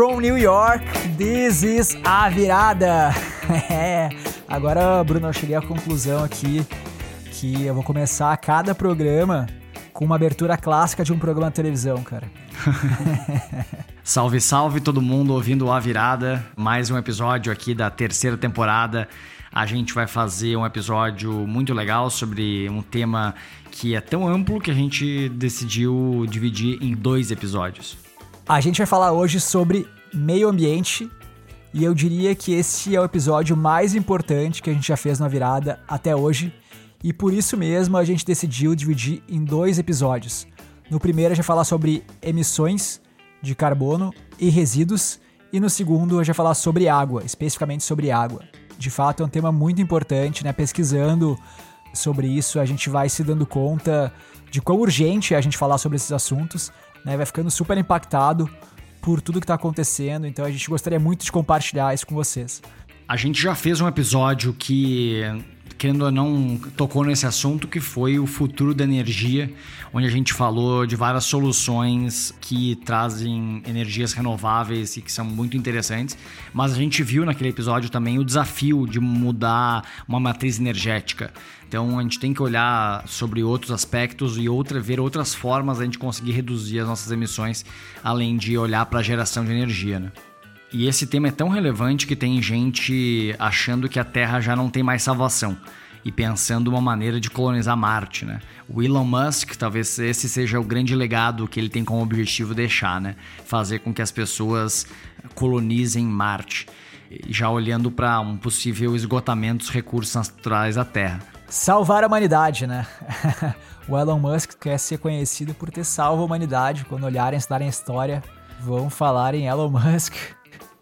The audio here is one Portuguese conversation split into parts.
from New York, this is a virada. É, agora, Bruno, eu cheguei à conclusão aqui que eu vou começar cada programa com uma abertura clássica de um programa de televisão, cara. salve, salve todo mundo ouvindo a virada. Mais um episódio aqui da terceira temporada. A gente vai fazer um episódio muito legal sobre um tema que é tão amplo que a gente decidiu dividir em dois episódios. A gente vai falar hoje sobre meio ambiente e eu diria que esse é o episódio mais importante que a gente já fez na virada até hoje e por isso mesmo a gente decidiu dividir em dois episódios. No primeiro a gente vai falar sobre emissões de carbono e resíduos e no segundo a gente vai falar sobre água, especificamente sobre água de fato é um tema muito importante, né? Pesquisando sobre isso, a gente vai se dando conta de quão urgente é a gente falar sobre esses assuntos, né? Vai ficando super impactado por tudo que está acontecendo, então a gente gostaria muito de compartilhar isso com vocês. A gente já fez um episódio que querendo ou não, tocou nesse assunto que foi o futuro da energia, onde a gente falou de várias soluções que trazem energias renováveis e que são muito interessantes, mas a gente viu naquele episódio também o desafio de mudar uma matriz energética. Então a gente tem que olhar sobre outros aspectos e outra, ver outras formas a gente conseguir reduzir as nossas emissões, além de olhar para a geração de energia. Né? E esse tema é tão relevante que tem gente achando que a Terra já não tem mais salvação e pensando uma maneira de colonizar Marte, né? O Elon Musk, talvez esse seja o grande legado que ele tem como objetivo deixar, né? Fazer com que as pessoas colonizem Marte, já olhando para um possível esgotamento dos recursos naturais da Terra. Salvar a humanidade, né? o Elon Musk quer ser conhecido por ter salvo a humanidade. Quando olharem, estudarem a história, vão falar em Elon Musk.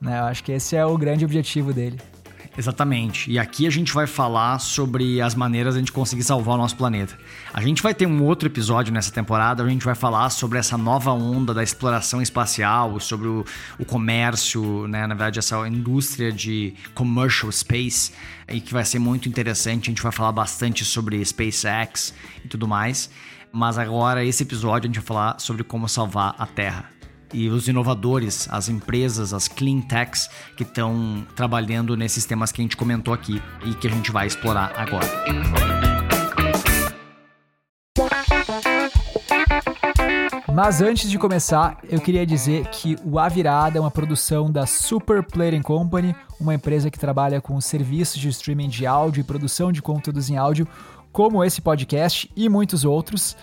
Né? Eu acho que esse é o grande objetivo dele. Exatamente. E aqui a gente vai falar sobre as maneiras de a gente conseguir salvar o nosso planeta. A gente vai ter um outro episódio nessa temporada, a gente vai falar sobre essa nova onda da exploração espacial, sobre o, o comércio, né? na verdade, essa indústria de commercial space, e que vai ser muito interessante. A gente vai falar bastante sobre SpaceX e tudo mais. Mas agora, esse episódio, a gente vai falar sobre como salvar a Terra e os inovadores, as empresas, as clean techs que estão trabalhando nesses temas que a gente comentou aqui e que a gente vai explorar agora. Mas antes de começar, eu queria dizer que o A Virada é uma produção da Super Player Company, uma empresa que trabalha com serviços de streaming de áudio e produção de conteúdos em áudio, como esse podcast e muitos outros.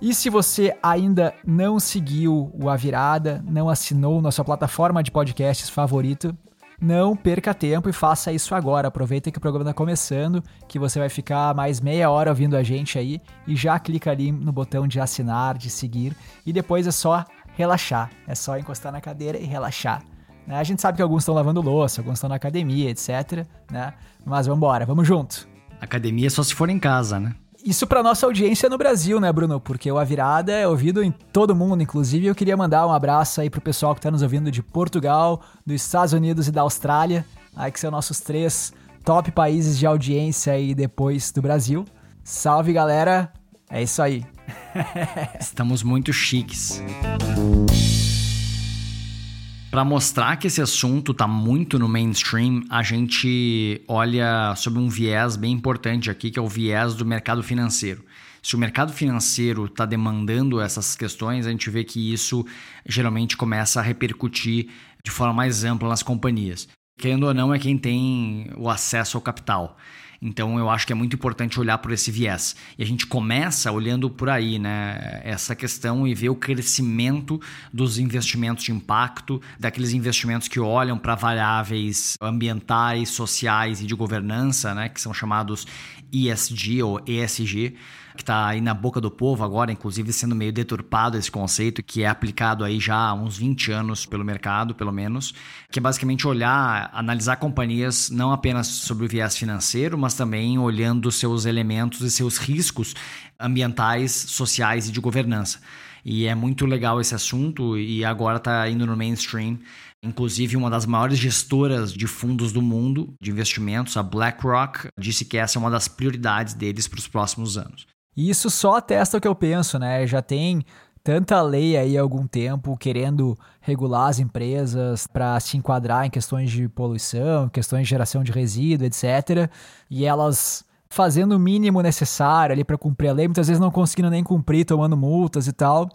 E se você ainda não seguiu o A Virada, não assinou nossa plataforma de podcasts favorito, não perca tempo e faça isso agora. Aproveita que o programa está começando, que você vai ficar mais meia hora ouvindo a gente aí e já clica ali no botão de assinar, de seguir e depois é só relaxar. É só encostar na cadeira e relaxar. Né? A gente sabe que alguns estão lavando louça, alguns estão na academia, etc. Né? Mas vamos embora, vamos junto. Academia só se for em casa, né? Isso para nossa audiência no Brasil, né, Bruno? Porque o A Virada é ouvido em todo mundo, inclusive eu queria mandar um abraço aí pro pessoal que tá nos ouvindo de Portugal, dos Estados Unidos e da Austrália, aí que são nossos três top países de audiência aí depois do Brasil. Salve, galera! É isso aí. Estamos muito chiques. Para mostrar que esse assunto está muito no mainstream, a gente olha sobre um viés bem importante aqui, que é o viés do mercado financeiro. Se o mercado financeiro está demandando essas questões, a gente vê que isso geralmente começa a repercutir de forma mais ampla nas companhias. Querendo ou não, é quem tem o acesso ao capital. Então eu acho que é muito importante olhar por esse viés. E a gente começa olhando por aí, né? Essa questão e ver o crescimento dos investimentos de impacto, daqueles investimentos que olham para variáveis ambientais, sociais e de governança, né? Que são chamados ESG ou ESG que está aí na boca do povo agora, inclusive sendo meio deturpado esse conceito, que é aplicado aí já há uns 20 anos pelo mercado, pelo menos, que é basicamente olhar, analisar companhias não apenas sobre o viés financeiro, mas também olhando seus elementos e seus riscos ambientais, sociais e de governança. E é muito legal esse assunto e agora está indo no mainstream. Inclusive, uma das maiores gestoras de fundos do mundo de investimentos, a BlackRock, disse que essa é uma das prioridades deles para os próximos anos. E isso só atesta o que eu penso, né? Já tem tanta lei aí há algum tempo querendo regular as empresas para se enquadrar em questões de poluição, questões de geração de resíduo, etc. E elas fazendo o mínimo necessário ali para cumprir a lei, muitas vezes não conseguindo nem cumprir, tomando multas e tal.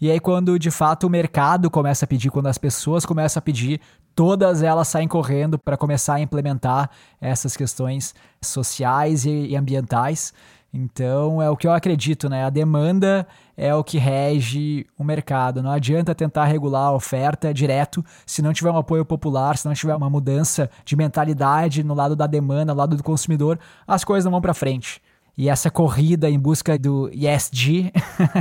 E aí, quando de fato o mercado começa a pedir, quando as pessoas começam a pedir, todas elas saem correndo para começar a implementar essas questões sociais e ambientais. Então é o que eu acredito, né? A demanda é o que rege o mercado. Não adianta tentar regular a oferta direto se não tiver um apoio popular, se não tiver uma mudança de mentalidade no lado da demanda, no lado do consumidor, as coisas não vão para frente. E essa corrida em busca do ESG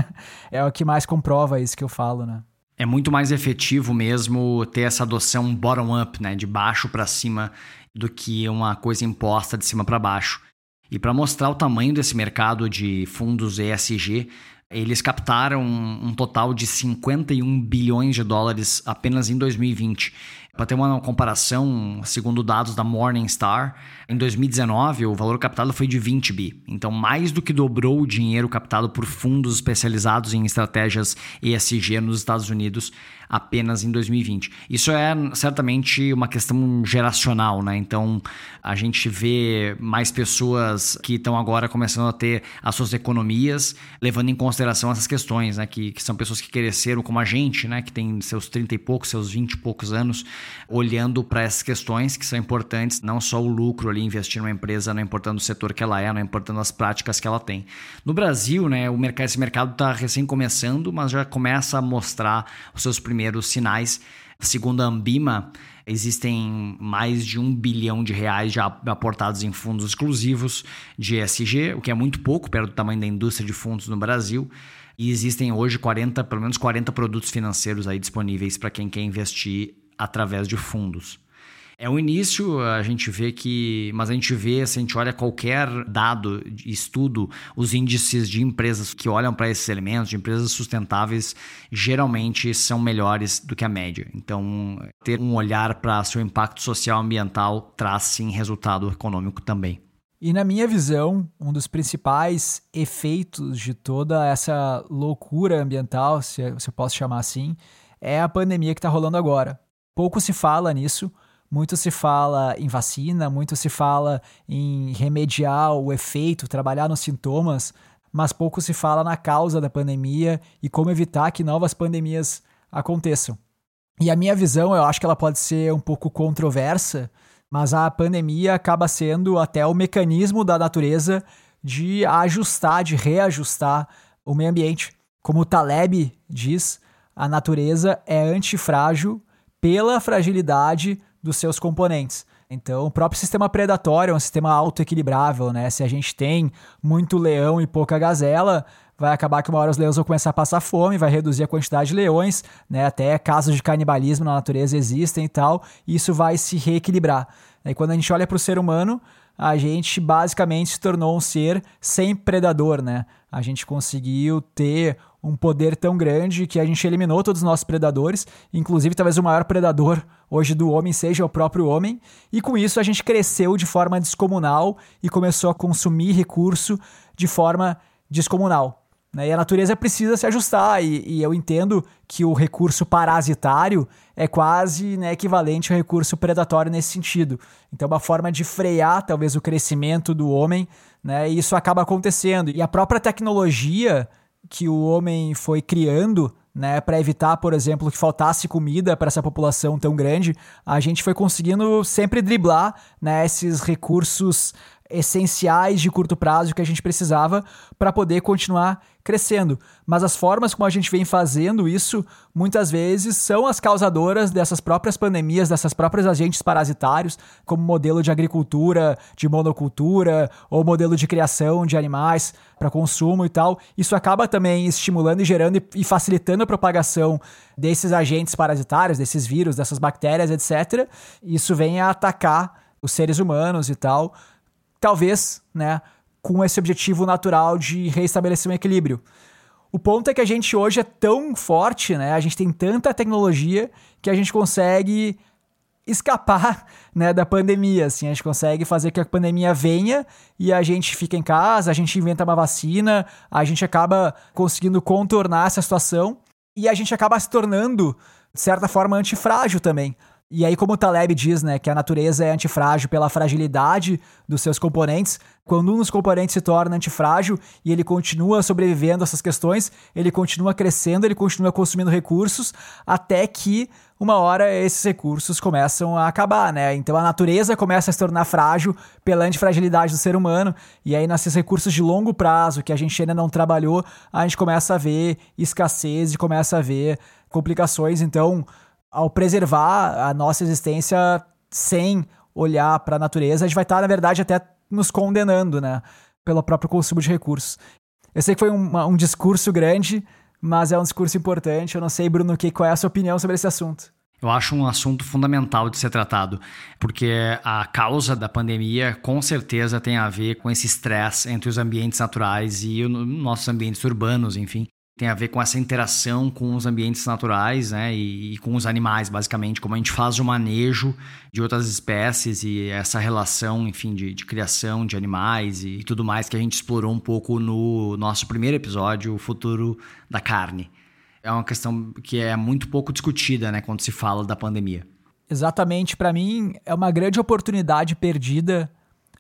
é o que mais comprova isso que eu falo, né? É muito mais efetivo mesmo ter essa adoção bottom-up, né, de baixo para cima, do que uma coisa imposta de cima para baixo. E para mostrar o tamanho desse mercado de fundos ESG, eles captaram um total de 51 bilhões de dólares apenas em 2020. Para ter uma comparação, segundo dados da Morningstar, em 2019 o valor captado foi de 20 bi. Então, mais do que dobrou o dinheiro captado por fundos especializados em estratégias ESG nos Estados Unidos apenas em 2020. Isso é certamente uma questão geracional, né? Então, a gente vê mais pessoas que estão agora começando a ter as suas economias, levando em consideração essas questões, né? Que, que são pessoas que cresceram como a gente, né? Que tem seus 30 e poucos, seus 20 e poucos anos, olhando para essas questões que são importantes, não só o lucro ali, investir numa empresa, não importando o setor que ela é, não importando as práticas que ela tem. No Brasil, né? O mercado, esse mercado está recém começando, mas já começa a mostrar os seus primeiros sinais. Segundo a Ambima, existem mais de um bilhão de reais já aportados em fundos exclusivos de ESG, o que é muito pouco, perto do tamanho da indústria de fundos no Brasil. E existem hoje 40, pelo menos 40 produtos financeiros aí disponíveis para quem quer investir através de fundos. É o início, a gente vê que. Mas a gente vê, se a gente olha qualquer dado, estudo, os índices de empresas que olham para esses elementos, de empresas sustentáveis, geralmente são melhores do que a média. Então, ter um olhar para seu impacto social ambiental traz sim resultado econômico também. E na minha visão, um dos principais efeitos de toda essa loucura ambiental, se eu posso chamar assim, é a pandemia que está rolando agora. Pouco se fala nisso, muito se fala em vacina, muito se fala em remediar o efeito, trabalhar nos sintomas, mas pouco se fala na causa da pandemia e como evitar que novas pandemias aconteçam. E a minha visão, eu acho que ela pode ser um pouco controversa, mas a pandemia acaba sendo até o mecanismo da natureza de ajustar, de reajustar o meio ambiente. Como o Taleb diz, a natureza é antifrágil pela fragilidade dos seus componentes. Então, o próprio sistema predatório é um sistema autoequilibrável, né? Se a gente tem muito leão e pouca gazela, vai acabar que uma hora os leões vão começar a passar fome, vai reduzir a quantidade de leões, né? Até casos de canibalismo na natureza existem e tal, e isso vai se reequilibrar. E quando a gente olha para o ser humano, a gente basicamente se tornou um ser sem predador, né? A gente conseguiu ter um poder tão grande que a gente eliminou todos os nossos predadores, inclusive talvez o maior predador hoje do homem seja o próprio homem, e com isso a gente cresceu de forma descomunal e começou a consumir recurso de forma descomunal. Né? E a natureza precisa se ajustar, e, e, eu entendo que o recurso parasitário é quase né, equivalente ao recurso predatório nesse sentido. Então, uma forma de frear talvez o crescimento do homem, né, e isso acaba acontecendo. E a própria tecnologia que o homem foi criando né, para evitar, por exemplo, que faltasse comida para essa população tão grande, a gente foi conseguindo sempre driblar né, esses recursos essenciais de curto prazo que a gente precisava para poder continuar crescendo. Mas as formas como a gente vem fazendo isso, muitas vezes, são as causadoras dessas próprias pandemias, dessas próprias agentes parasitários, como modelo de agricultura, de monocultura, ou modelo de criação de animais para consumo e tal. Isso acaba também estimulando e gerando e facilitando a propagação desses agentes parasitários, desses vírus, dessas bactérias, etc. Isso vem a atacar os seres humanos e tal talvez, né, com esse objetivo natural de reestabelecer um equilíbrio. O ponto é que a gente hoje é tão forte, né? A gente tem tanta tecnologia que a gente consegue escapar né, da pandemia. Assim, a gente consegue fazer que a pandemia venha e a gente fica em casa, a gente inventa uma vacina, a gente acaba conseguindo contornar essa situação e a gente acaba se tornando, de certa forma, antifrágil também. E aí, como o Taleb diz, né, que a natureza é antifrágil pela fragilidade dos seus componentes, quando um dos componentes se torna antifrágil e ele continua sobrevivendo a essas questões, ele continua crescendo, ele continua consumindo recursos, até que uma hora esses recursos começam a acabar, né? Então a natureza começa a se tornar frágil pela antifragilidade do ser humano, e aí nesses recursos de longo prazo que a gente ainda não trabalhou, a gente começa a ver escassez e começa a ver complicações. Então, ao preservar a nossa existência sem olhar para a natureza, a gente vai estar, tá, na verdade, até nos condenando, né? Pelo próprio consumo de recursos. Eu sei que foi um, um discurso grande, mas é um discurso importante. Eu não sei, Bruno, que, qual é a sua opinião sobre esse assunto. Eu acho um assunto fundamental de ser tratado, porque a causa da pandemia com certeza tem a ver com esse estresse entre os ambientes naturais e os nossos ambientes urbanos, enfim tem a ver com essa interação com os ambientes naturais né, e, e, com os animais, basicamente, como a gente faz o manejo de outras espécies e essa relação, enfim, de, de criação de animais e, e tudo mais que a gente explorou um pouco no nosso primeiro episódio, o futuro da carne. É uma questão que é muito pouco discutida né, quando se fala da pandemia. Exatamente, para mim é uma grande oportunidade perdida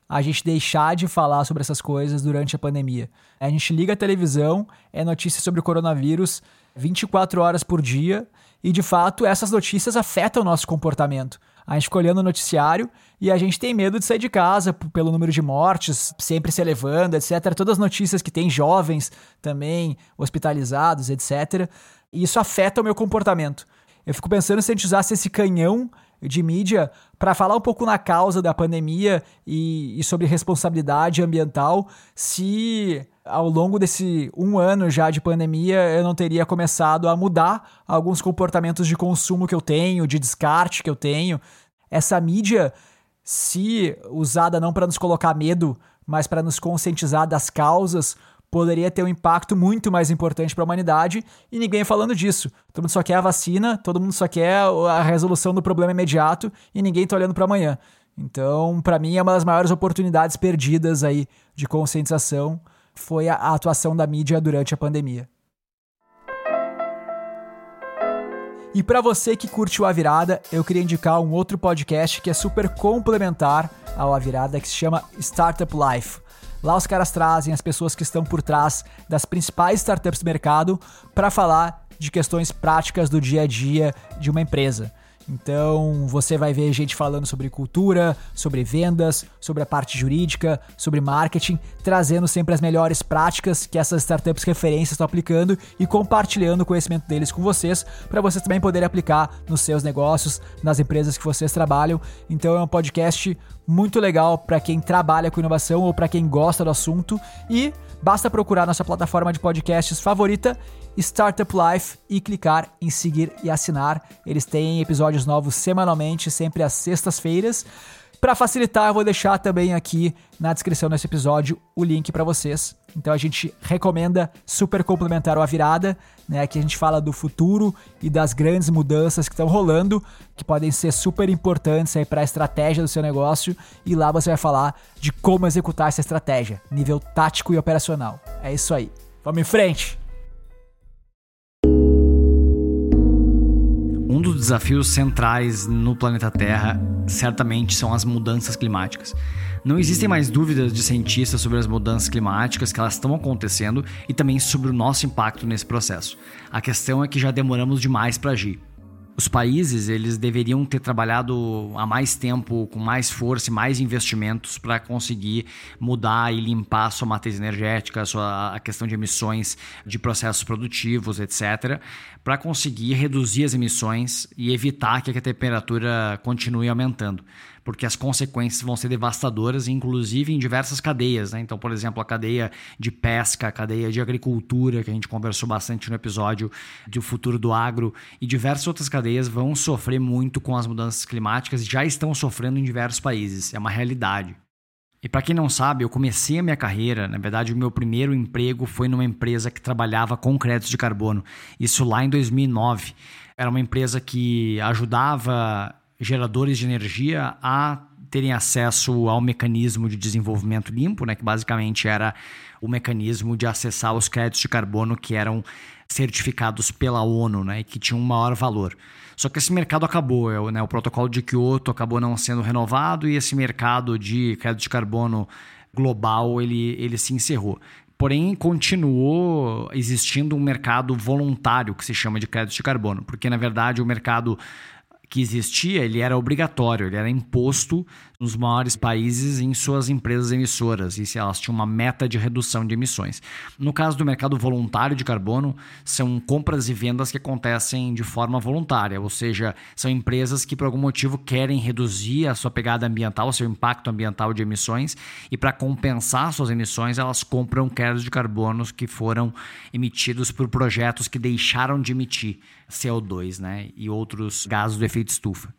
a gente deixar de falar sobre essas coisas durante a pandemia. A gente liga a televisão, é notícia sobre o coronavírus 24 horas por dia, e de fato essas notícias afetam o nosso comportamento. A gente fica olhando o noticiário e a gente tem medo de sair de casa pelo número de mortes sempre se elevando, etc. Todas as notícias que tem jovens também hospitalizados, etc. E isso afeta o meu comportamento. Eu fico pensando se a gente usasse esse canhão de mídia para falar um pouco na causa da pandemia e, e, sobre responsabilidade ambiental, se ao longo desse um ano já de pandemia eu não teria começado a mudar alguns comportamentos de consumo que eu tenho, de descarte que eu tenho. Essa mídia, se usada não para nos colocar medo, mas para nos conscientizar das causas, poderia ter um impacto muito mais importante para a humanidade e ninguém falando disso. Todo mundo só quer a vacina, todo mundo só quer a resolução do problema imediato e ninguém está olhando para amanhã. Então, para mim, é uma das maiores oportunidades perdidas aí de conscientização foi a, atuação da mídia durante a pandemia. E para você que curte o A Virada, eu queria indicar um outro podcast que é super complementar ao A Virada, que se chama Startup Life. Lá os caras trazem as pessoas que estão por trás das principais startups do mercado para falar de questões práticas do dia a dia de uma empresa. Então você vai ver gente falando sobre cultura, sobre vendas, sobre a parte jurídica, sobre marketing, trazendo sempre as melhores práticas que essas startups referências estão aplicando e compartilhando o conhecimento deles com vocês, para vocês também poderem aplicar nos seus negócios, nas empresas que vocês trabalham. Então é um podcast muito legal para quem trabalha com inovação ou para quem gosta do assunto e basta procurar nossa plataforma de podcasts favorita Startup Life e clicar em seguir e assinar. Eles têm episódios novos semanalmente, sempre às sextas-feiras. Para facilitar, eu vou deixar também aqui na descrição desse episódio o link para vocês. Então a gente recomenda super complementar a virada, né? Aqui a gente fala do futuro e das grandes mudanças que estão rolando, que podem ser super importantes aí para a estratégia do seu negócio. E lá você vai falar de como executar essa estratégia, nível tático e operacional. É isso aí. Vamos em frente! Um dos desafios centrais no planeta Terra certamente são as mudanças climáticas. Não existem mais dúvidas de cientistas sobre as mudanças climáticas que elas estão acontecendo e também sobre o nosso impacto nesse processo. A questão é que já demoramos demais para agir os países eles deveriam ter trabalhado há mais tempo, com mais força e mais investimentos para conseguir mudar e limpar a sua matriz energética, a, sua, a questão de emissões de processos produtivos, etc., para conseguir reduzir as emissões e evitar que a temperatura continue aumentando porque as consequências vão ser devastadoras, inclusive em diversas cadeias. Né? Então, por exemplo, a cadeia de pesca, a cadeia de agricultura, que a gente conversou bastante no episódio do futuro do agro, e diversas outras cadeias vão sofrer muito com as mudanças climáticas já estão sofrendo em diversos países. É uma realidade. E para quem não sabe, eu comecei a minha carreira, na verdade, o meu primeiro emprego foi numa empresa que trabalhava com créditos de carbono. Isso lá em 2009. Era uma empresa que ajudava geradores de energia a terem acesso ao mecanismo de desenvolvimento limpo, né, que basicamente era o mecanismo de acessar os créditos de carbono que eram certificados pela ONU né, e que tinham um maior valor. Só que esse mercado acabou, é né, o protocolo de Kyoto acabou não sendo renovado e esse mercado de crédito de carbono global ele, ele se encerrou. Porém, continuou existindo um mercado voluntário que se chama de crédito de carbono, porque na verdade o mercado que existia, ele era obrigatório, ele era imposto nos maiores países em suas empresas emissoras e se elas tinham uma meta de redução de emissões. No caso do mercado voluntário de carbono, são compras e vendas que acontecem de forma voluntária, ou seja, são empresas que por algum motivo querem reduzir a sua pegada ambiental, seu impacto ambiental de emissões e para compensar suas emissões, elas compram créditos de carbono que foram emitidos por projetos que deixaram de emitir CO2 né, e outros gases do efeito estufa.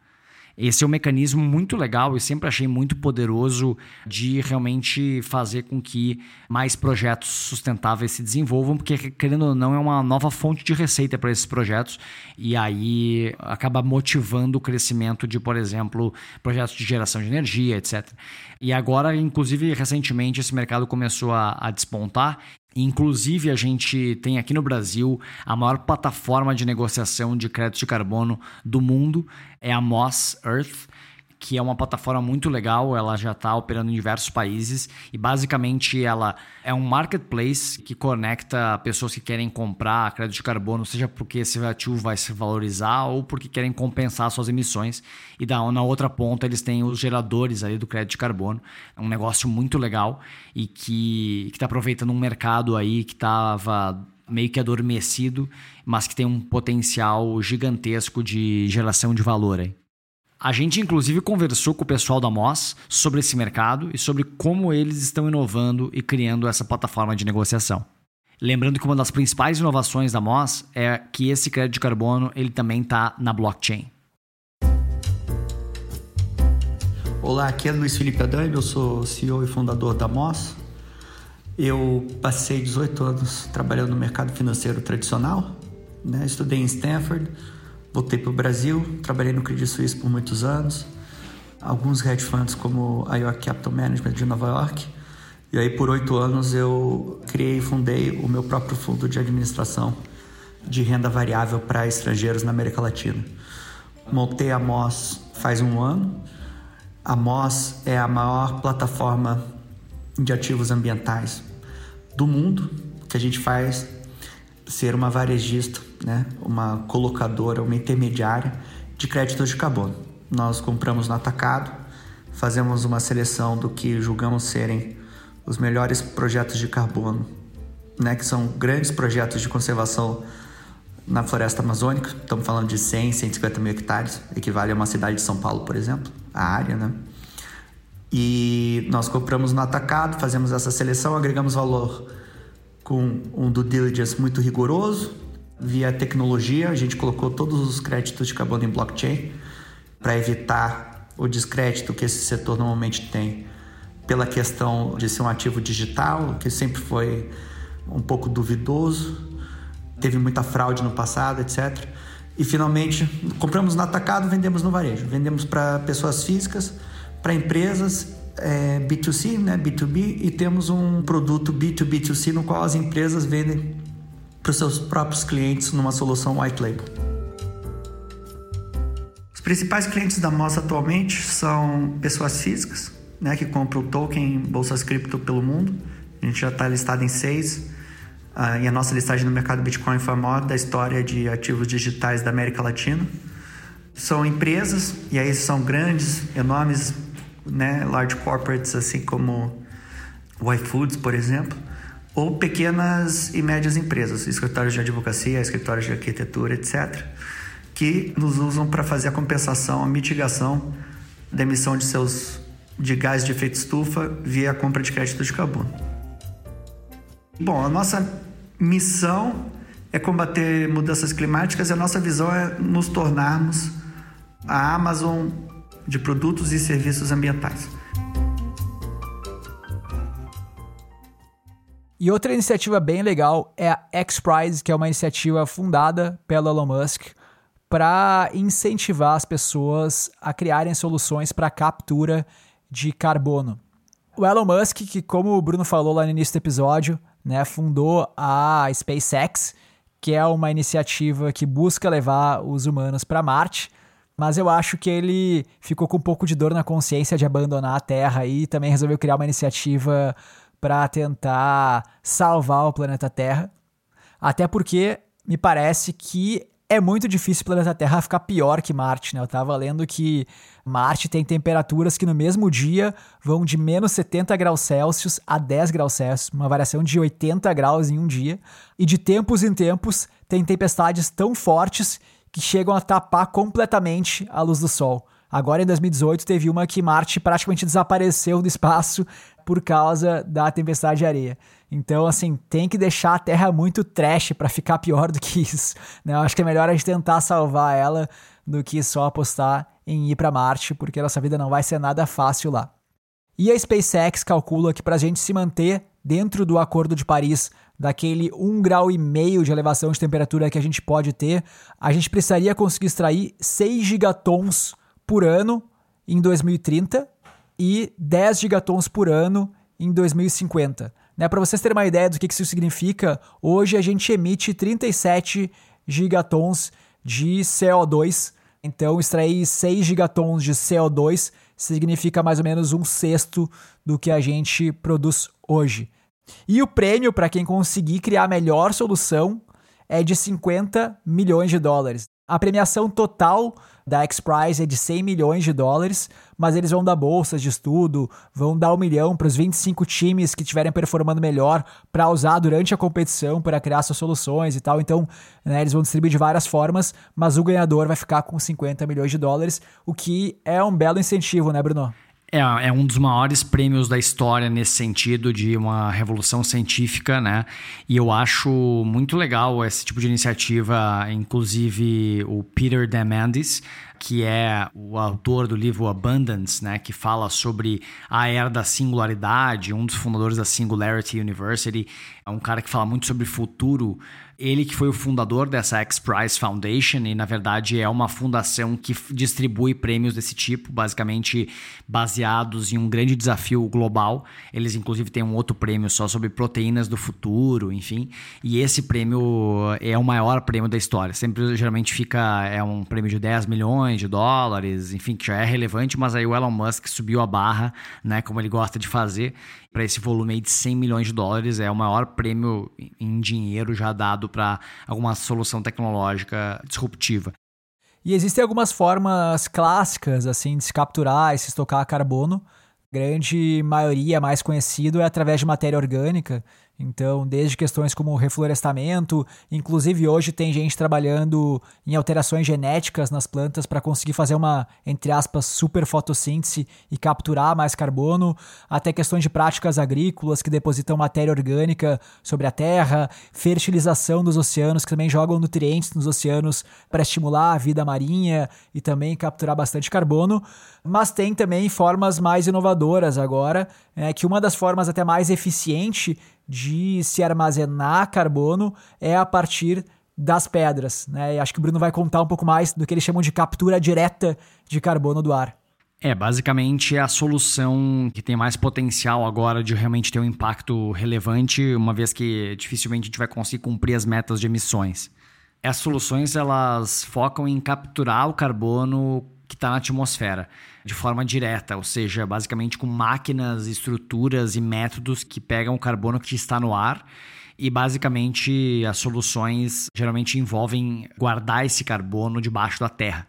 Esse é um mecanismo muito legal e sempre achei muito poderoso de realmente fazer com que mais projetos sustentáveis se desenvolvam, porque, querendo ou não, é uma nova fonte de receita para esses projetos e aí acaba motivando o crescimento de, por exemplo, projetos de geração de energia, etc. E agora, inclusive, recentemente, esse mercado começou a, a despontar Inclusive, a gente tem aqui no Brasil a maior plataforma de negociação de crédito de carbono do mundo, é a Moss Earth que é uma plataforma muito legal, ela já está operando em diversos países e basicamente ela é um marketplace que conecta pessoas que querem comprar crédito de carbono, seja porque esse ativo vai se valorizar ou porque querem compensar suas emissões. E da, na outra ponta eles têm os geradores ali do crédito de carbono. É um negócio muito legal e que está aproveitando um mercado aí que estava meio que adormecido, mas que tem um potencial gigantesco de geração de valor aí. A gente, inclusive, conversou com o pessoal da Moss sobre esse mercado e sobre como eles estão inovando e criando essa plataforma de negociação. Lembrando que uma das principais inovações da Moss é que esse crédito de carbono ele também está na blockchain. Olá, aqui é Luiz Felipe Adame, eu sou CEO e fundador da Moss. Eu passei 18 anos trabalhando no mercado financeiro tradicional, né? estudei em Stanford, Voltei para o Brasil, trabalhei no Credit Suisse por muitos anos, alguns hedge funds como a York Capital Management de Nova York. E aí por oito anos eu criei e fundei o meu próprio fundo de administração de renda variável para estrangeiros na América Latina. Montei a Moss faz um ano. A Moss é a maior plataforma de ativos ambientais do mundo que a gente faz ser uma varejista, né, uma colocadora, uma intermediária de créditos de carbono. Nós compramos no atacado, fazemos uma seleção do que julgamos serem os melhores projetos de carbono, né, que são grandes projetos de conservação na floresta amazônica. Estamos falando de 100, 150 mil hectares, equivale a uma cidade de São Paulo, por exemplo, a área, né? E nós compramos no atacado, fazemos essa seleção, agregamos valor com um due diligence muito rigoroso. Via tecnologia, a gente colocou todos os créditos de carbono em blockchain para evitar o descrédito que esse setor normalmente tem pela questão de ser um ativo digital, que sempre foi um pouco duvidoso, teve muita fraude no passado, etc. E finalmente compramos no atacado, vendemos no varejo, vendemos para pessoas físicas, para empresas é, B2C, né, B2B, e temos um produto B2B2C no qual as empresas vendem para os seus próprios clientes numa solução white label. Os principais clientes da Moss atualmente são pessoas físicas, né, que compram token em bolsas cripto pelo mundo. A gente já está listado em seis. Uh, e a nossa listagem no mercado Bitcoin foi a maior da história de ativos digitais da América Latina. São empresas, e aí são grandes, enormes né, large corporates assim como o iFoods, por exemplo, ou pequenas e médias empresas, escritórios de advocacia, escritórios de arquitetura, etc., que nos usam para fazer a compensação, a mitigação da emissão de seus de gás de efeito estufa via a compra de crédito de carbono. Bom, a nossa missão é combater mudanças climáticas e a nossa visão é nos tornarmos a Amazon de produtos e serviços ambientais. E outra iniciativa bem legal é a X Prize, que é uma iniciativa fundada pelo Elon Musk para incentivar as pessoas a criarem soluções para captura de carbono. O Elon Musk, que como o Bruno falou lá no início do episódio, né, fundou a SpaceX, que é uma iniciativa que busca levar os humanos para Marte, mas eu acho que ele ficou com um pouco de dor na consciência de abandonar a Terra e também resolveu criar uma iniciativa para tentar salvar o planeta Terra. Até porque me parece que é muito difícil o planeta Terra ficar pior que Marte, né? Eu tava lendo que Marte tem temperaturas que no mesmo dia vão de menos 70 graus Celsius a 10 graus Celsius, uma variação de 80 graus em um dia. E de tempos em tempos tem tempestades tão fortes que chegam a tapar completamente a luz do Sol. Agora em 2018 teve uma que Marte praticamente desapareceu do espaço por causa da tempestade de areia. Então, assim, tem que deixar a Terra muito trash para ficar pior do que isso. Né? Eu acho que é melhor a gente tentar salvar ela do que só apostar em ir para Marte, porque a nossa vida não vai ser nada fácil lá. E a SpaceX calcula que para a gente se manter dentro do Acordo de Paris, daquele 1,5 grau e meio de elevação de temperatura que a gente pode ter, a gente precisaria conseguir extrair 6 gigatons por ano em 2030 e 10 gigatons por ano em 2050. Né, Para vocês terem uma ideia do que isso significa, hoje a gente emite 37 gigatons de CO2. Então, extrair 6 gigatons de CO2 significa mais ou menos um sexto do que a gente produz hoje. E o prêmio para quem conseguir criar a melhor solução é de 50 milhões de dólares. A premiação total da X-Prize é de 100 milhões de dólares, mas eles vão dar bolsas de estudo, vão dar um milhão para os 25 times que estiverem performando melhor para usar durante a competição para criar suas soluções e tal. Então, né, eles vão distribuir de várias formas, mas o ganhador vai ficar com 50 milhões de dólares, o que é um belo incentivo, né, Bruno? É, é um dos maiores prêmios da história nesse sentido de uma revolução científica, né? E eu acho muito legal esse tipo de iniciativa, inclusive o Peter Diamandis, que é o autor do livro Abundance, né, que fala sobre a era da singularidade, um dos fundadores da Singularity University, é um cara que fala muito sobre futuro ele que foi o fundador dessa X Prize Foundation e na verdade é uma fundação que distribui prêmios desse tipo, basicamente baseados em um grande desafio global. Eles inclusive têm um outro prêmio só sobre proteínas do futuro, enfim. E esse prêmio é o maior prêmio da história. Sempre geralmente fica é um prêmio de 10 milhões de dólares, enfim, que já é relevante, mas aí o Elon Musk subiu a barra, né, como ele gosta de fazer, para esse volume aí de 100 milhões de dólares, é o maior prêmio em dinheiro já dado para alguma solução tecnológica disruptiva. E existem algumas formas clássicas assim de se capturar e se estocar carbono. Grande maioria mais conhecido é através de matéria orgânica, então, desde questões como reflorestamento, inclusive hoje tem gente trabalhando em alterações genéticas nas plantas para conseguir fazer uma, entre aspas, super fotossíntese e capturar mais carbono, até questões de práticas agrícolas que depositam matéria orgânica sobre a terra, fertilização dos oceanos, que também jogam nutrientes nos oceanos para estimular a vida marinha e também capturar bastante carbono. Mas tem também formas mais inovadoras agora, é, que uma das formas até mais eficiente de se armazenar carbono é a partir das pedras. Né? E acho que o Bruno vai contar um pouco mais do que eles chamam de captura direta de carbono do ar. É, basicamente é a solução que tem mais potencial agora de realmente ter um impacto relevante, uma vez que dificilmente a gente vai conseguir cumprir as metas de emissões. As soluções elas focam em capturar o carbono que está na atmosfera de forma direta, ou seja, basicamente com máquinas, estruturas e métodos que pegam o carbono que está no ar e basicamente as soluções geralmente envolvem guardar esse carbono debaixo da terra.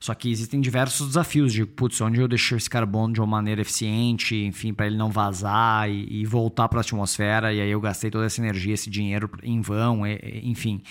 Só que existem diversos desafios de, putz, onde eu deixo esse carbono de uma maneira eficiente, enfim, para ele não vazar e, e voltar para a atmosfera, e aí eu gastei toda essa energia, esse dinheiro em vão, e, enfim.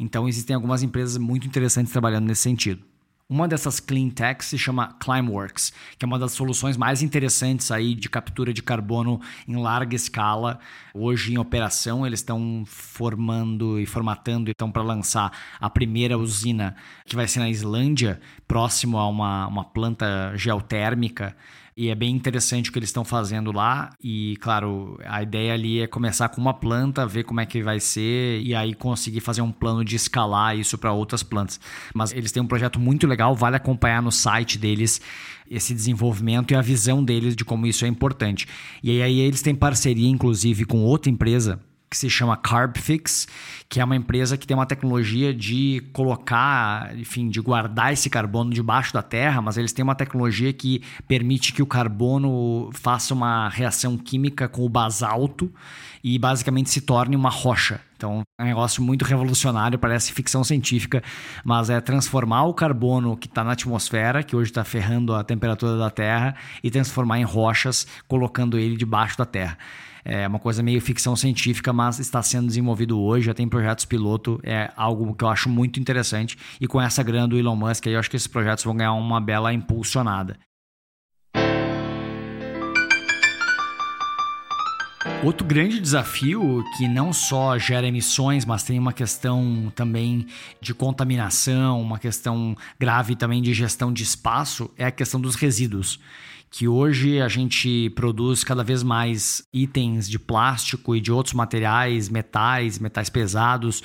Então existem algumas empresas muito interessantes trabalhando nesse sentido. Uma dessas clean techs se chama Climeworks, que é uma das soluções mais interessantes aí de captura de carbono em larga escala. Hoje em operação, eles estão formando e formatando, estão para lançar a primeira usina que vai ser na Islândia, próximo a uma, uma planta geotérmica E é bem interessante o que eles estão fazendo lá. E, claro, a ideia ali é começar com uma planta, ver como é que vai ser e aí conseguir fazer um plano de escalar isso para outras plantas. Mas eles têm um projeto muito legal, vale acompanhar no site deles esse desenvolvimento e a visão deles de como isso é importante. E aí eles têm parceria, inclusive, com outra empresa que se chama Carbfix, que é uma empresa que tem uma tecnologia de colocar, enfim, de guardar esse carbono debaixo da terra, mas eles têm uma tecnologia que permite que o carbono faça uma reação química com o basalto e basicamente se torne uma rocha. Então, é um negócio muito revolucionário, parece ficção científica, mas é transformar o carbono que está na atmosfera, que hoje está ferrando a temperatura da Terra, e transformar em rochas, colocando ele debaixo da Terra. É uma coisa meio ficção científica, mas está sendo desenvolvido hoje, já tem projetos piloto, é algo que eu acho muito interessante. E com essa grana do Elon Musk, eu acho que esses projetos vão ganhar uma bela impulsionada. Outro grande desafio que não só gera emissões, mas tem uma questão também de contaminação, uma questão grave também de gestão de espaço, é a questão dos resíduos que hoje a gente produz cada vez mais itens de plástico e de outros materiais, metais, metais pesados,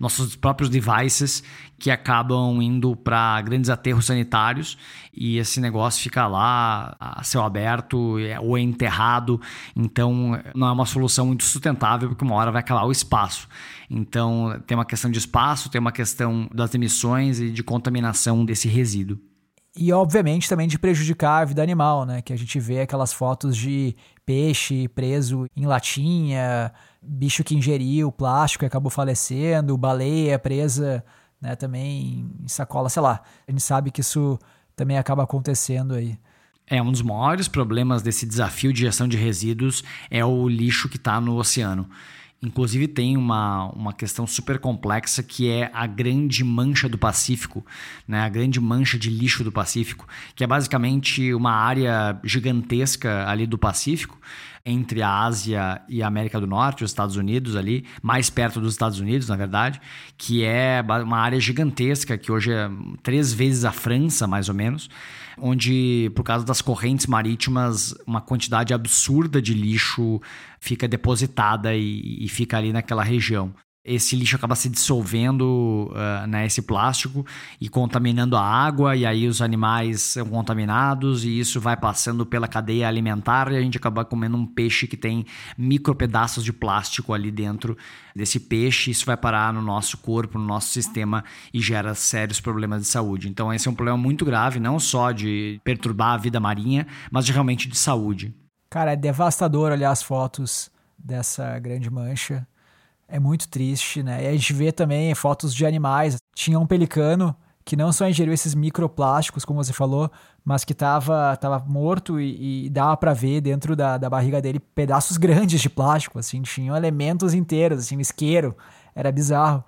nossos próprios devices que acabam indo para grandes aterros sanitários e esse negócio fica lá a céu aberto é, ou é enterrado. Então não é uma solução muito sustentável porque uma hora vai acabar o espaço. Então tem uma questão de espaço, tem uma questão das emissões e de contaminação desse resíduo. E, obviamente, também de prejudicar a vida animal, né? Que a gente vê aquelas fotos de peixe preso em latinha, bicho que ingeriu plástico e acabou falecendo, baleia presa né, também em sacola, sei lá. A gente sabe que isso também acaba acontecendo aí. É, um dos maiores problemas desse desafio de gestão de resíduos é o lixo que está no oceano. Inclusive tem uma, uma questão super complexa que é a grande mancha do Pacífico, né? a grande mancha de lixo do Pacífico, que é basicamente uma área gigantesca ali do Pacífico, entre a Ásia e a América do Norte, os Estados Unidos ali, mais perto dos Estados Unidos, na verdade, que é uma área gigantesca, que hoje é três vezes a França, mais ou menos, onde, por causa das correntes marítimas, uma quantidade absurda de lixo fica depositada e, e fica ali naquela região esse lixo acaba se dissolvendo uh, né, esse plástico e contaminando a água, e aí os animais são contaminados, e isso vai passando pela cadeia alimentar, e a gente acaba comendo um peixe que tem micro pedaços de plástico ali dentro desse peixe, isso vai parar no nosso corpo, no nosso sistema e gera sérios problemas de saúde. Então, esse é um problema muito grave, não só de perturbar a vida marinha, mas de, realmente de saúde. Cara, é devastador olhar as fotos dessa grande mancha é muito triste, né? E a gente vê também fotos de animais. Tinha um pelicano que não só ingeriu esses microplásticos, como você falou, mas que estava tava morto e, e dava para ver dentro da, da barriga dele pedaços grandes de plástico, assim, tinham elementos inteiros, assim, um isqueiro, era bizarro,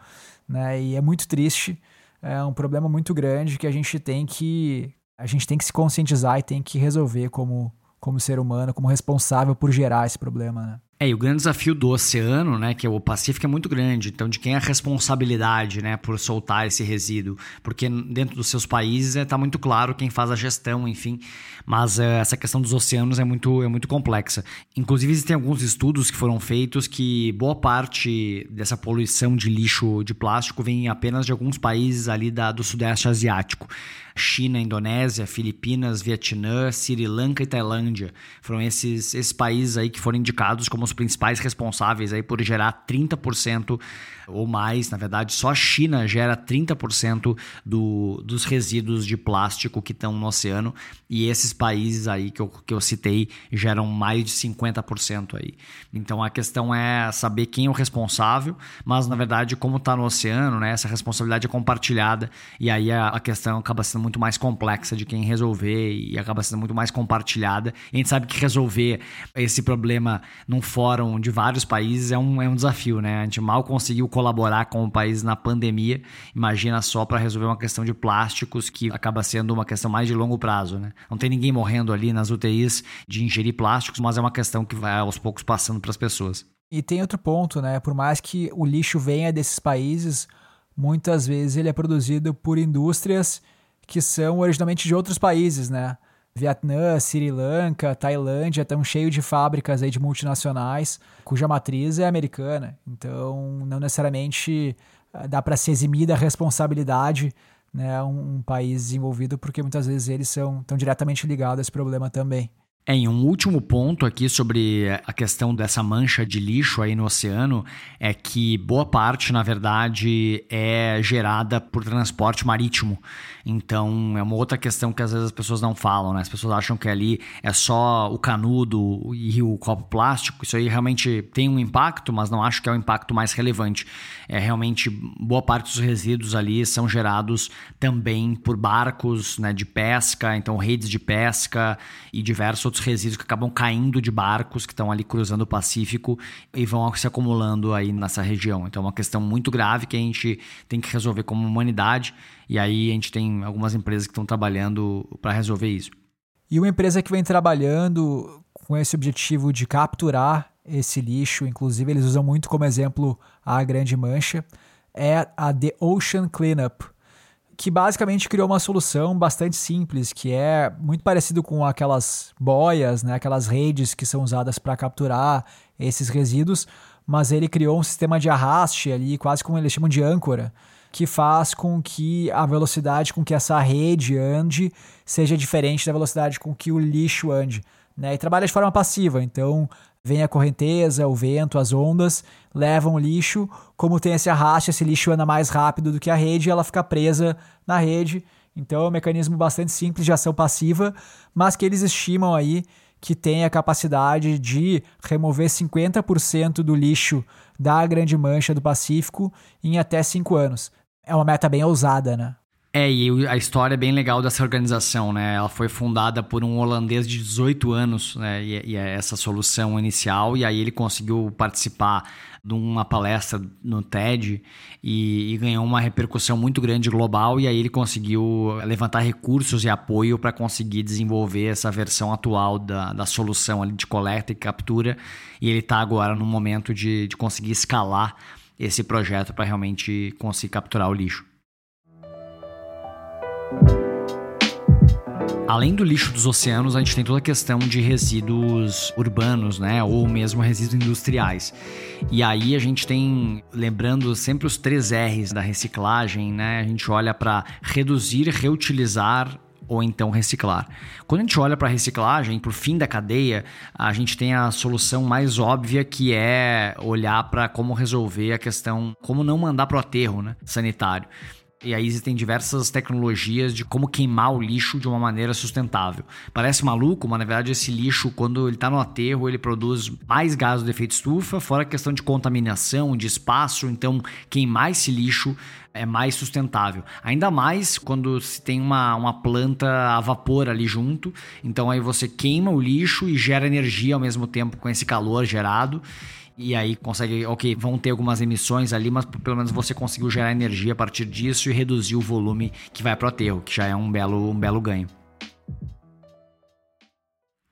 né? E é muito triste, é um problema muito grande que a gente tem que a gente tem que se conscientizar e tem que resolver como como ser humano, como responsável por gerar esse problema, né? É, e o grande desafio do oceano, né, que é o Pacífico, é muito grande. Então, de quem é a responsabilidade, né, por soltar esse resíduo? Porque dentro dos seus países está é, muito claro quem faz a gestão, enfim. Mas é, essa questão dos oceanos é muito, é muito complexa. Inclusive, existem alguns estudos que foram feitos que boa parte dessa poluição de lixo de plástico vem apenas de alguns países ali da, do Sudeste Asiático. China, Indonésia, Filipinas, Vietnã, Sri Lanka e Tailândia. Foram esses, esses países aí que foram indicados como os principais responsáveis aí por gerar 30% ou mais, na verdade, só a China gera 30% do, dos resíduos de plástico que estão no oceano e esses países aí que eu, que eu citei geram mais de 50% aí. Então a questão é saber quem é o responsável, mas na verdade, como está no oceano, né, essa responsabilidade é compartilhada e aí a, a questão acaba sendo muito mais complexa de quem resolver e acaba sendo muito mais compartilhada. E a gente sabe que resolver esse problema num fórum de vários países é um, é um desafio, né? A gente mal conseguiu colaborar com o país na pandemia. Imagina só para resolver uma questão de plásticos que acaba sendo uma questão mais de longo prazo, né? Não tem ninguém morrendo ali nas UTIs de ingerir plásticos, mas é uma questão que vai aos poucos passando para as pessoas. E tem outro ponto, né? Por mais que o lixo venha desses países, muitas vezes ele é produzido por indústrias que são originalmente de outros países, né? Vietnã, Sri Lanka, Tailândia estão cheios de fábricas aí de multinacionais cuja matriz é americana. Então, não necessariamente eh, dá para se eximir da responsabilidade né, um, um país desenvolvido, porque muitas vezes eles são tão diretamente ligados a esse problema também. Em um último ponto aqui sobre a questão dessa mancha de lixo aí no oceano é que boa parte, na verdade, é gerada por transporte marítimo. Então, é uma outra questão que às vezes as pessoas não falam, né? As pessoas acham que ali é só o canudo e o copo plástico. Isso aí realmente tem um impacto, mas não acho que é o impacto mais relevante. É realmente boa parte dos resíduos ali são gerados também por barcos, né, de pesca, então redes de pesca e diversos outros resíduos que acabam caindo de barcos que estão ali cruzando o Pacífico e vão se acumulando aí nessa região. Então, é uma questão muito grave que a gente tem que resolver como humanidade e aí a gente tem algumas empresas que estão trabalhando para resolver isso. E uma empresa que vem trabalhando com esse objetivo de capturar esse lixo, inclusive eles usam muito como exemplo a Grande Mancha, é a The Ocean Cleanup, que basicamente criou uma solução bastante simples, que é muito parecido com aquelas boias, né, aquelas redes que são usadas para capturar esses resíduos, mas ele criou um sistema de arraste ali, quase como eles chamam de âncora, que faz com que a velocidade com que essa rede ande seja diferente da velocidade com que o lixo ande. Né? E trabalha de forma passiva, então vem a correnteza, o vento, as ondas, levam o lixo. Como tem esse arraste, esse lixo anda mais rápido do que a rede e ela fica presa na rede. Então é um mecanismo bastante simples de ação passiva, mas que eles estimam aí que tem a capacidade de remover 50% do lixo da Grande Mancha do Pacífico em até 5 anos é uma meta bem ousada, né? É, e a história é bem legal dessa organização, né? Ela foi fundada por um holandês de 18 anos, né? E, e é essa solução inicial, e aí ele conseguiu participar de uma palestra no TED e, e, ganhou uma repercussão muito grande global e aí ele conseguiu levantar recursos e apoio para conseguir desenvolver essa versão atual da, da solução ali de coleta e captura e ele está agora no momento de, de conseguir escalar esse projeto para realmente conseguir capturar o lixo. Além do lixo dos oceanos, a gente tem toda a questão de resíduos urbanos, né? Ou mesmo resíduos industriais. E aí a gente tem, lembrando sempre os três R's da reciclagem, né? A gente olha para reduzir, reutilizar ou então reciclar. Quando a gente olha para a reciclagem, para o fim da cadeia, a gente tem a solução mais óbvia que é olhar para como resolver a questão, como não mandar para o aterro né, sanitário. E aí existem diversas tecnologias de como queimar o lixo de uma maneira sustentável. Parece maluco, mas na verdade esse lixo, quando ele está no aterro, ele produz mais gases do efeito estufa, fora a questão de contaminação, de espaço. Então, queimar esse lixo é mais sustentável. Ainda mais quando se tem uma, uma planta a vapor ali junto. Então aí você queima o lixo e gera energia ao mesmo tempo com esse calor gerado. E aí consegue, ok, vão ter algumas emissões ali, mas pelo menos você conseguiu gerar energia a partir disso e reduzir o volume que vai para o aterro, que já é um belo, um belo ganho.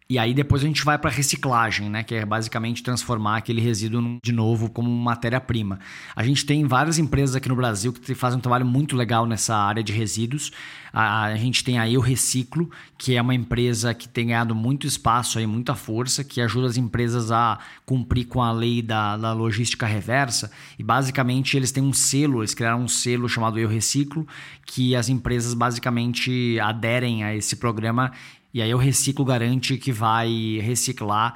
E aí depois a gente vai para reciclagem, né, que é basicamente transformar aquele resíduo de novo como matéria-prima. A gente tem várias empresas aqui no Brasil que fazem um trabalho muito legal nessa área de resíduos. A, a gente tem aí o Reciclo, que é uma empresa que tem ganhado muito espaço aí, muita força, que ajuda as empresas a cumprir com a lei da, da logística reversa. E basicamente eles têm um selo, eles criaram um selo chamado Eu Reciclo, que as empresas basicamente aderem a esse programa e aí o Reciclo garante que vai reciclar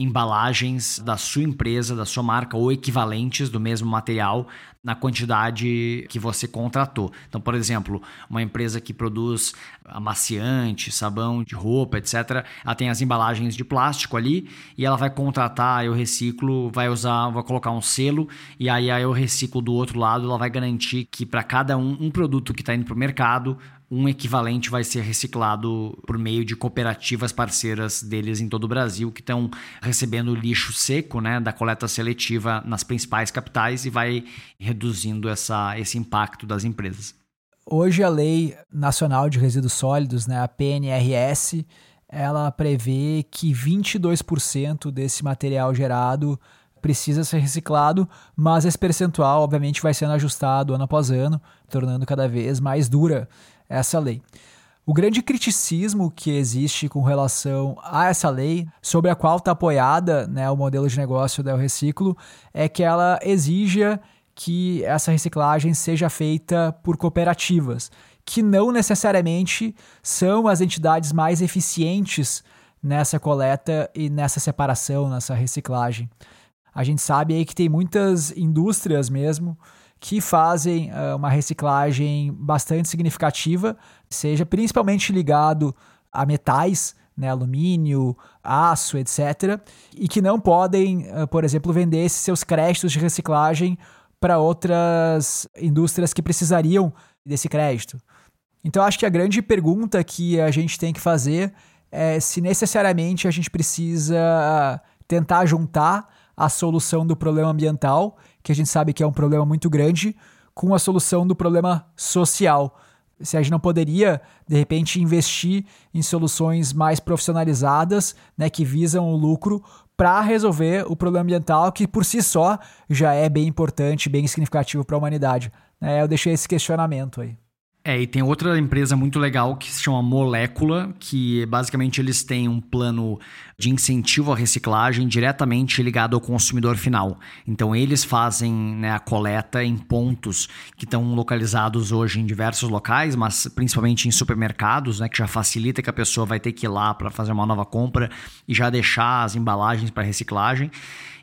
embalagens da sua empresa, da sua marca ou equivalentes do mesmo material na quantidade que você contratou. Então, por exemplo, uma empresa que produz amaciante, sabão de roupa, etc., ela tem as embalagens de plástico ali e ela vai contratar eu reciclo, vai usar, vai colocar um selo e aí eu reciclo do outro lado, ela vai garantir que para cada um, um produto que está indo para o mercado um equivalente vai ser reciclado por meio de cooperativas parceiras deles em todo o Brasil, que estão recebendo lixo seco né, da coleta seletiva nas principais capitais e vai reduzindo essa, esse impacto das empresas. Hoje a Lei Nacional de Resíduos Sólidos, né, a PNRS, ela prevê que 22% desse material gerado precisa ser reciclado, mas esse percentual, obviamente, vai sendo ajustado ano após ano, tornando cada vez mais dura essa lei. O grande criticismo que existe com relação a essa lei, sobre a qual está apoiada né, o modelo de negócio da Reciclo, é que ela exija que essa reciclagem seja feita por cooperativas, que não necessariamente são as entidades mais eficientes nessa coleta e nessa separação, nessa reciclagem. A gente sabe aí que tem muitas indústrias mesmo que fazem uh, uma reciclagem bastante significativa, seja principalmente ligado a metais, né, alumínio, aço, etc., e que não podem, uh, por exemplo, vender esses seus créditos de reciclagem para outras indústrias que precisariam desse crédito. Então, acho que a grande pergunta que a gente tem que fazer é se necessariamente a gente precisa tentar juntar a solução do problema ambiental, que a gente sabe que é um problema muito grande, com a solução do problema social. Se a gente não poderia, de repente, investir em soluções mais profissionalizadas, né, que visam o lucro, para resolver o problema ambiental, que por si só já é bem importante, bem significativo para a humanidade. É, eu deixei esse questionamento aí. É, e tem outra empresa muito legal que se chama Molécula, que basicamente eles têm um plano de incentivo à reciclagem diretamente ligado ao consumidor final. Então eles fazem né, a coleta em pontos que estão localizados hoje em diversos locais, mas principalmente em supermercados, né, que já facilita que a pessoa vai ter que ir lá para fazer uma nova compra e já deixar as embalagens para reciclagem.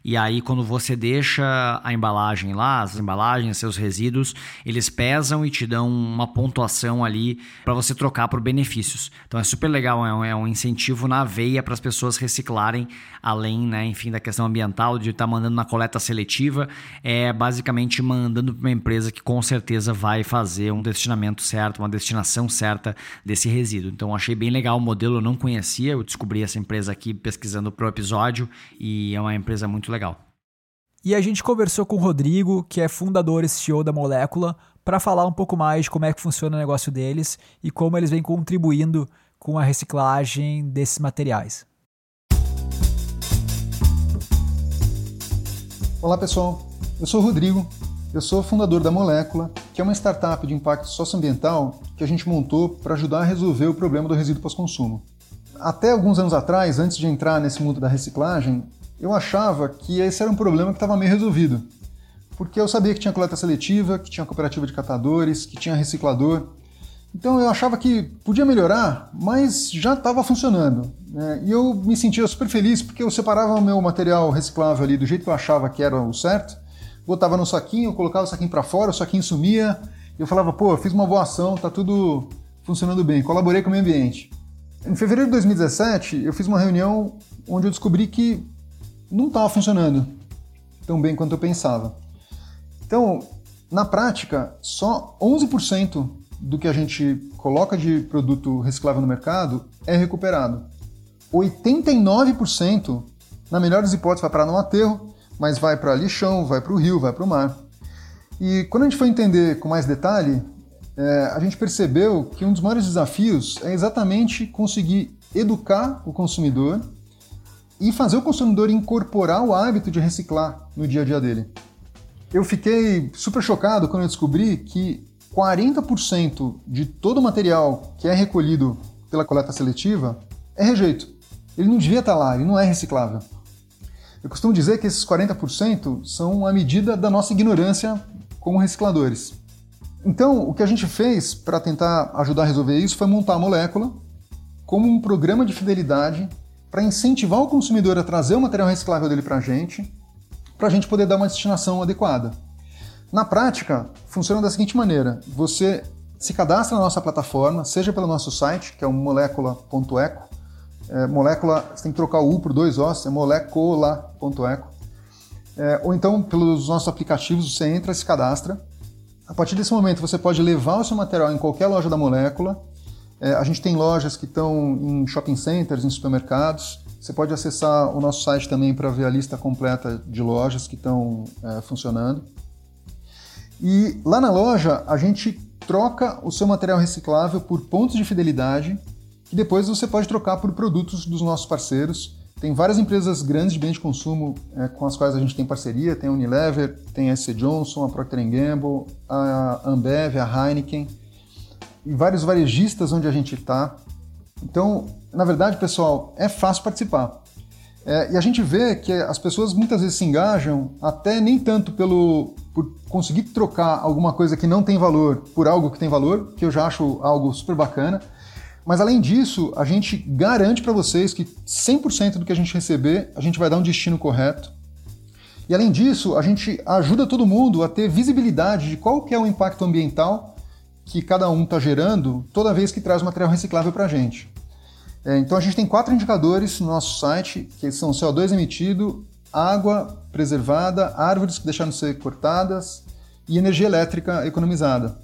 E aí, quando você deixa a embalagem lá, as embalagens, seus resíduos, eles pesam e te dão uma pontuação ali para você trocar por benefícios. Então é super legal, é um, é um incentivo na veia para as pessoas reciclarem, além, né, enfim, da questão ambiental, de estar tá mandando na coleta seletiva, é basicamente mandando para uma empresa que com certeza vai fazer um destinamento certo, uma destinação certa desse resíduo. Então achei bem legal o modelo, eu não conhecia, eu descobri essa empresa aqui pesquisando pro episódio e é uma empresa muito legal legal. E a gente conversou com o Rodrigo, que é fundador e CEO da Molécula, para falar um pouco mais de como é que funciona o negócio deles e como eles vêm contribuindo com a reciclagem desses materiais. Olá pessoal, eu sou o Rodrigo, eu sou fundador da Molécula, que é uma startup de impacto socioambiental que a gente montou para ajudar a resolver o problema do resíduo pós-consumo. Até alguns anos atrás, antes de entrar nesse mundo da reciclagem, eu achava que esse era um problema que estava meio resolvido. Porque eu sabia que tinha coleta seletiva, que tinha cooperativa de catadores, que tinha reciclador. Então eu achava que podia melhorar, mas já estava funcionando. Né? E eu me sentia super feliz porque eu separava o meu material reciclável ali do jeito que eu achava que era o certo, botava no saquinho, colocava o saquinho para fora, o saquinho sumia, e eu falava, pô, fiz uma boa ação, tá tudo funcionando bem, colaborei com o meio ambiente. Em fevereiro de 2017, eu fiz uma reunião onde eu descobri que não estava funcionando tão bem quanto eu pensava. Então, na prática, só 11% do que a gente coloca de produto reciclável no mercado é recuperado. 89%, na melhor das hipóteses, vai parar no aterro, mas vai para lixão, vai para o rio, vai para o mar. E quando a gente foi entender com mais detalhe, é, a gente percebeu que um dos maiores desafios é exatamente conseguir educar o consumidor e fazer o consumidor incorporar o hábito de reciclar no dia a dia dele. Eu fiquei super chocado quando eu descobri que 40% de todo o material que é recolhido pela coleta seletiva é rejeito. Ele não devia estar lá, ele não é reciclável. Eu costumo dizer que esses 40% são a medida da nossa ignorância como recicladores. Então, o que a gente fez para tentar ajudar a resolver isso foi montar a molécula como um programa de fidelidade para incentivar o consumidor a trazer o material reciclável dele para a gente, para a gente poder dar uma destinação adequada. Na prática, funciona da seguinte maneira: você se cadastra na nossa plataforma, seja pelo nosso site, que é o molecula.eco. É, molécula, você tem que trocar o U por dois Os, é molecula.eco. É, ou então pelos nossos aplicativos, você entra e se cadastra. A partir desse momento, você pode levar o seu material em qualquer loja da molécula é, a gente tem lojas que estão em shopping centers, em supermercados. Você pode acessar o nosso site também para ver a lista completa de lojas que estão é, funcionando. E lá na loja a gente troca o seu material reciclável por pontos de fidelidade que depois você pode trocar por produtos dos nossos parceiros. Tem várias empresas grandes de bens de consumo é, com as quais a gente tem parceria. Tem a Unilever, tem a SC Johnson, a Procter Gamble, a Ambev, a Heineken. E vários varejistas onde a gente está. Então, na verdade, pessoal, é fácil participar. É, e a gente vê que as pessoas muitas vezes se engajam até nem tanto pelo por conseguir trocar alguma coisa que não tem valor por algo que tem valor, que eu já acho algo super bacana. Mas além disso, a gente garante para vocês que 100% do que a gente receber, a gente vai dar um destino correto. E além disso, a gente ajuda todo mundo a ter visibilidade de qual que é o impacto ambiental que cada um está gerando toda vez que traz material reciclável para a gente. É, então a gente tem quatro indicadores no nosso site, que são CO2 emitido, água preservada, árvores que deixaram de ser cortadas e energia elétrica economizada,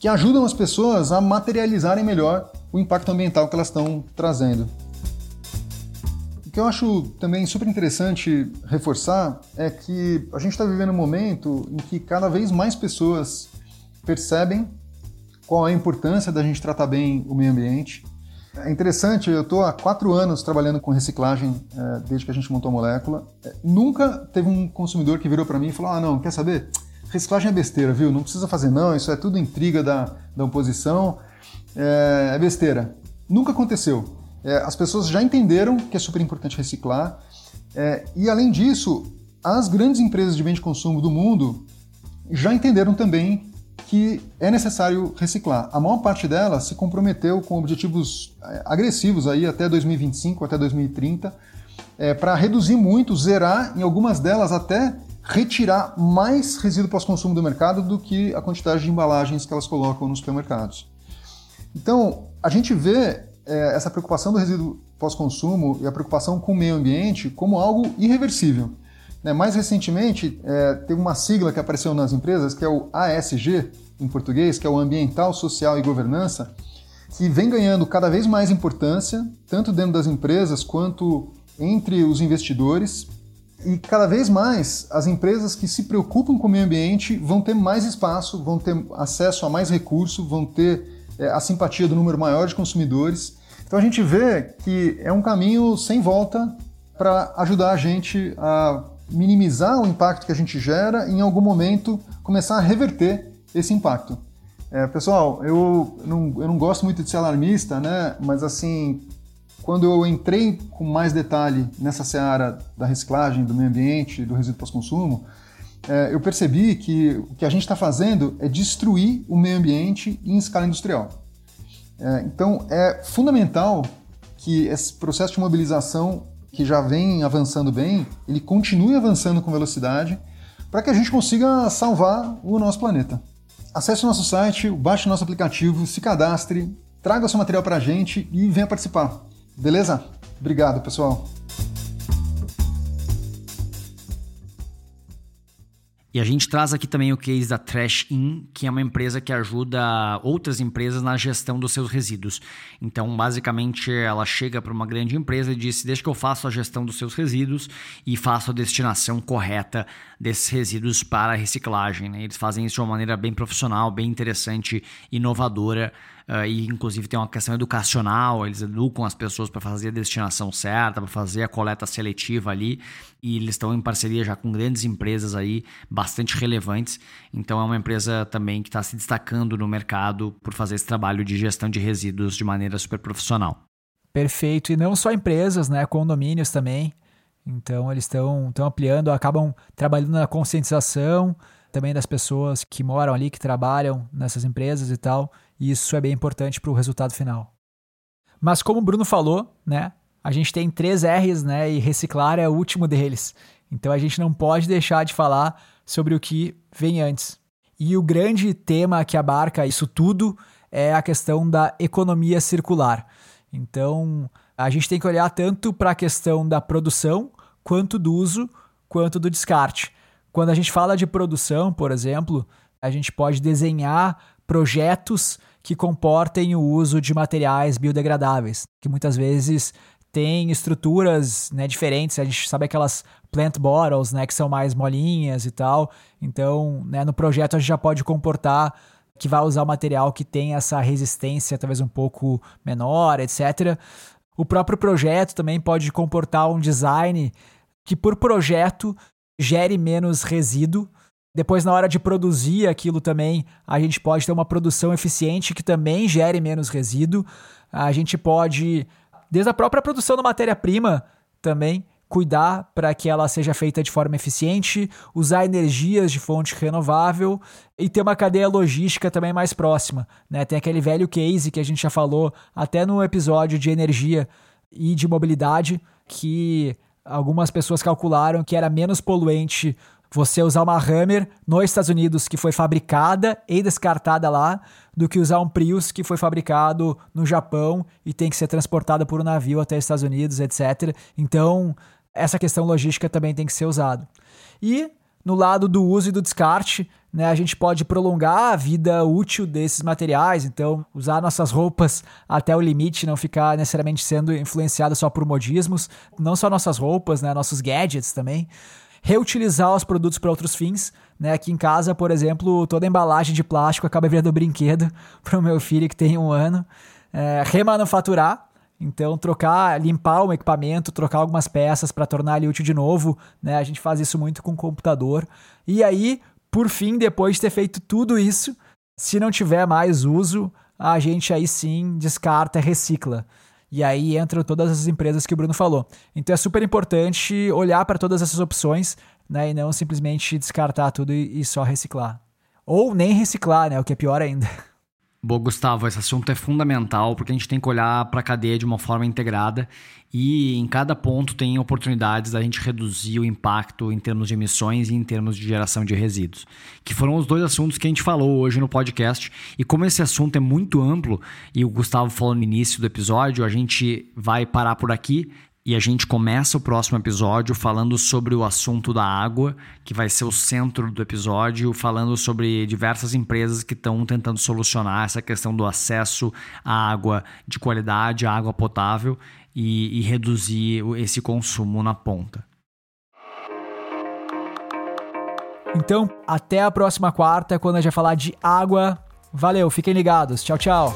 que ajudam as pessoas a materializarem melhor o impacto ambiental que elas estão trazendo. O que eu acho também super interessante reforçar é que a gente está vivendo um momento em que cada vez mais pessoas percebem qual a importância da gente tratar bem o meio ambiente. É interessante, eu estou há quatro anos trabalhando com reciclagem é, desde que a gente montou a molécula. É, nunca teve um consumidor que virou para mim e falou: Ah, não, quer saber? Reciclagem é besteira, viu? Não precisa fazer, não, isso é tudo intriga da, da oposição é, é besteira. Nunca aconteceu. É, as pessoas já entenderam que é super importante reciclar. É, e além disso, as grandes empresas de bem de consumo do mundo já entenderam também que é necessário reciclar. A maior parte delas se comprometeu com objetivos é, agressivos aí até 2025, até 2030, é, para reduzir muito, zerar, em algumas delas até retirar mais resíduo pós-consumo do mercado do que a quantidade de embalagens que elas colocam nos supermercados. Então, a gente vê é, essa preocupação do resíduo pós-consumo e a preocupação com o meio ambiente como algo irreversível. Né? Mais recentemente, é, teve uma sigla que apareceu nas empresas, que é o ASG, em português, que é o Ambiental, Social e Governança, que vem ganhando cada vez mais importância, tanto dentro das empresas quanto entre os investidores. E cada vez mais as empresas que se preocupam com o meio ambiente vão ter mais espaço, vão ter acesso a mais recursos, vão ter é, a simpatia do número maior de consumidores. Então a gente vê que é um caminho sem volta para ajudar a gente a minimizar o impacto que a gente gera e em algum momento começar a reverter esse impacto. É, pessoal, eu não, eu não gosto muito de ser alarmista, né? mas assim, quando eu entrei com mais detalhe nessa seara da reciclagem, do meio ambiente, do resíduo pós-consumo, é, eu percebi que o que a gente está fazendo é destruir o meio ambiente em escala industrial. É, então, é fundamental que esse processo de mobilização, que já vem avançando bem, ele continue avançando com velocidade para que a gente consiga salvar o nosso planeta. Acesse o nosso site, baixe o nosso aplicativo, se cadastre, traga o seu material para a gente e venha participar. Beleza? Obrigado, pessoal. E a gente traz aqui também o case da Trash In, que é uma empresa que ajuda outras empresas na gestão dos seus resíduos. Então, basicamente, ela chega para uma grande empresa e diz: Deixa que eu faço a gestão dos seus resíduos e faço a destinação correta desses resíduos para a reciclagem. Né? Eles fazem isso de uma maneira bem profissional, bem interessante, inovadora uh, e inclusive tem uma questão educacional, eles educam as pessoas para fazer a destinação certa, para fazer a coleta seletiva ali, e eles estão em parceria já com grandes empresas aí, bastante relevantes, então é uma empresa também que está se destacando no mercado por fazer esse trabalho de gestão de resíduos de maneira super profissional. Perfeito, e não só empresas, né, condomínios também, então eles estão ampliando, acabam trabalhando na conscientização também das pessoas que moram ali, que trabalham nessas empresas e tal e isso é bem importante para o resultado final. Mas como o Bruno falou, né, a gente tem três R's, né, e reciclar é o último deles. Então a gente não pode deixar de falar sobre o que vem antes. E o grande tema que abarca isso tudo é a questão da economia circular. Então a gente tem que olhar tanto para a questão da produção, quanto do uso, quanto do descarte. Quando a gente fala de produção, por exemplo, a gente pode desenhar projetos que comportem o uso de materiais biodegradáveis, que muitas vezes têm estruturas né, diferentes. A gente sabe aquelas plant bottles, né, que são mais molinhas e tal. Então, né, no projeto a gente já pode comportar que vai usar o material que tem essa resistência talvez um pouco menor, etc. O próprio projeto também pode comportar um design que por projeto gere menos resíduo Depois, na hora de produzir aquilo também, a gente pode ter uma produção eficiente que também gere menos resíduo. A gente pode, desde a própria produção da matéria-prima também, cuidar para que ela seja feita de forma eficiente, usar energias de fonte renovável e ter uma cadeia logística também mais próxima. Né? Tem aquele velho case que a gente já falou até no episódio de energia e de mobilidade, que algumas pessoas calcularam que era menos poluente você usar uma Hammer nos Estados Unidos que foi fabricada e descartada lá do que usar um Prius que foi fabricado no Japão e tem que ser transportado por um navio até os Estados Unidos, etc. Então, essa questão logística também tem que ser usado. E no lado do uso e do descarte, né, a gente pode prolongar a vida útil desses materiais, então usar nossas roupas até o limite, não ficar necessariamente sendo influenciado só por modismos, não só nossas roupas, né, nossos gadgets também reutilizar os produtos para outros fins. Né? Aqui em casa, por exemplo, toda embalagem de plástico acaba virando brinquedo para o meu filho que tem um ano. É, remanufaturar, então trocar, limpar o equipamento, trocar algumas peças para tornar ele útil de novo. Né? A gente faz isso muito com o computador. E aí, por fim, depois de ter feito tudo isso, se não tiver mais uso, a gente aí sim descarta recicla. E aí entram todas as empresas que o Bruno falou. Então é super importante olhar para todas essas opções né, e não simplesmente descartar tudo e, e só reciclar. Ou nem reciclar, né? O que é pior ainda. Bom, Gustavo, esse assunto é fundamental porque a gente tem que olhar para a cadeia de uma forma integrada e em cada ponto tem oportunidades da gente reduzir o impacto em termos de emissões e em termos de geração de resíduos, que foram os dois assuntos que a gente falou hoje no podcast. E como esse assunto é muito amplo e o Gustavo falou no início do episódio, a gente vai parar por aqui. E a gente começa o próximo episódio falando sobre o assunto da água, que vai ser o centro do episódio, falando sobre diversas empresas que estão tentando solucionar essa questão do acesso à água de qualidade, à água potável e, e reduzir esse consumo na ponta. Então, até a próxima quarta, quando a gente vai falar de água. Valeu, fiquem ligados. Tchau, tchau.